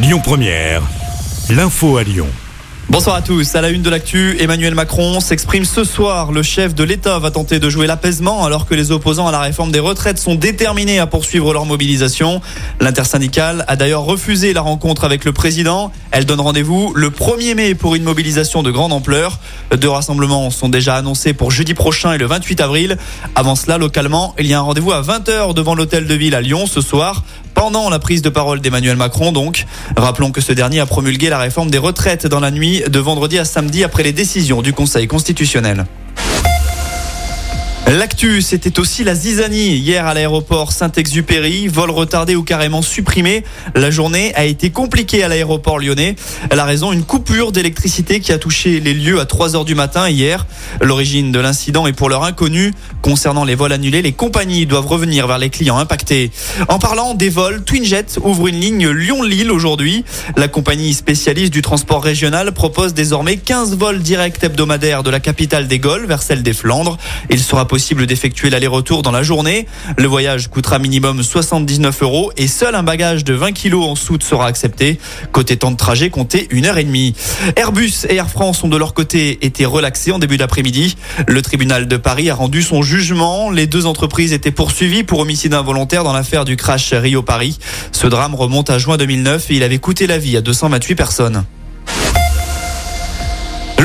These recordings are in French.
Lyon Première, l'info à Lyon. Bonsoir à tous. À la une de l'actu, Emmanuel Macron s'exprime ce soir. Le chef de l'État va tenter de jouer l'apaisement alors que les opposants à la réforme des retraites sont déterminés à poursuivre leur mobilisation. L'intersyndicale a d'ailleurs refusé la rencontre avec le président. Elle donne rendez-vous le 1er mai pour une mobilisation de grande ampleur. Deux rassemblements sont déjà annoncés pour jeudi prochain et le 28 avril. Avant cela, localement, il y a un rendez-vous à 20h devant l'hôtel de ville à Lyon ce soir pendant la prise de parole d'Emmanuel Macron donc. Rappelons que ce dernier a promulgué la réforme des retraites dans la nuit de vendredi à samedi après les décisions du Conseil constitutionnel. L'actu, c'était aussi la zizanie hier à l'aéroport Saint-Exupéry. Vol retardé ou carrément supprimé. La journée a été compliquée à l'aéroport lyonnais. La raison, une coupure d'électricité qui a touché les lieux à 3 heures du matin hier. L'origine de l'incident est pour l'heure inconnue. Concernant les vols annulés, les compagnies doivent revenir vers les clients impactés. En parlant des vols, Twinjet ouvre une ligne Lyon-Lille aujourd'hui. La compagnie spécialiste du transport régional propose désormais 15 vols directs hebdomadaires de la capitale des Gaules vers celle des Flandres. Possible d'effectuer l'aller-retour dans la journée. Le voyage coûtera minimum 79 euros et seul un bagage de 20 kilos en soute sera accepté. Côté temps de trajet, comptez une heure et demie. Airbus et Air France ont de leur côté été relaxés en début d'après-midi. Le tribunal de Paris a rendu son jugement. Les deux entreprises étaient poursuivies pour homicide involontaire dans l'affaire du crash Rio-Paris. Ce drame remonte à juin 2009 et il avait coûté la vie à 228 personnes.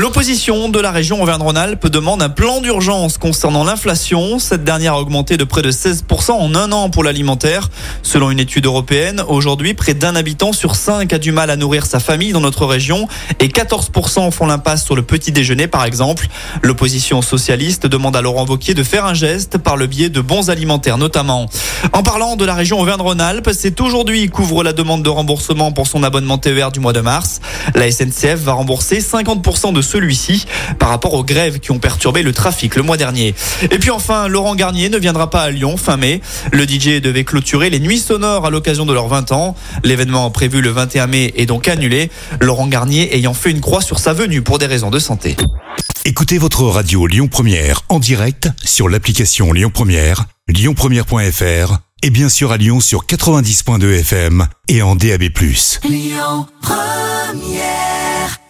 L'opposition de la région Auvergne-Rhône-Alpes demande un plan d'urgence concernant l'inflation. Cette dernière a augmenté de près de 16% en un an pour l'alimentaire. Selon une étude européenne, aujourd'hui, près d'un habitant sur cinq a du mal à nourrir sa famille dans notre région et 14% font l'impasse sur le petit déjeuner, par exemple. L'opposition socialiste demande à Laurent Wauquiez de faire un geste par le biais de bons alimentaires, notamment. En parlant de la région Auvergne-Rhône-Alpes, c'est aujourd'hui qu'ouvre la demande de remboursement pour son abonnement TER du mois de mars. La SNCF va rembourser 50% de celui-ci par rapport aux grèves qui ont perturbé le trafic le mois dernier. Et puis enfin, Laurent Garnier ne viendra pas à Lyon fin mai. Le DJ devait clôturer les nuits sonores à l'occasion de leurs 20 ans. L'événement prévu le 21 mai est donc annulé. Laurent Garnier ayant fait une croix sur sa venue pour des raisons de santé. Écoutez votre radio Lyon Première en direct sur l'application Lyon Première, lyonpremière.fr et bien sûr à Lyon sur 90.2 FM et en DAB+. Lyon Première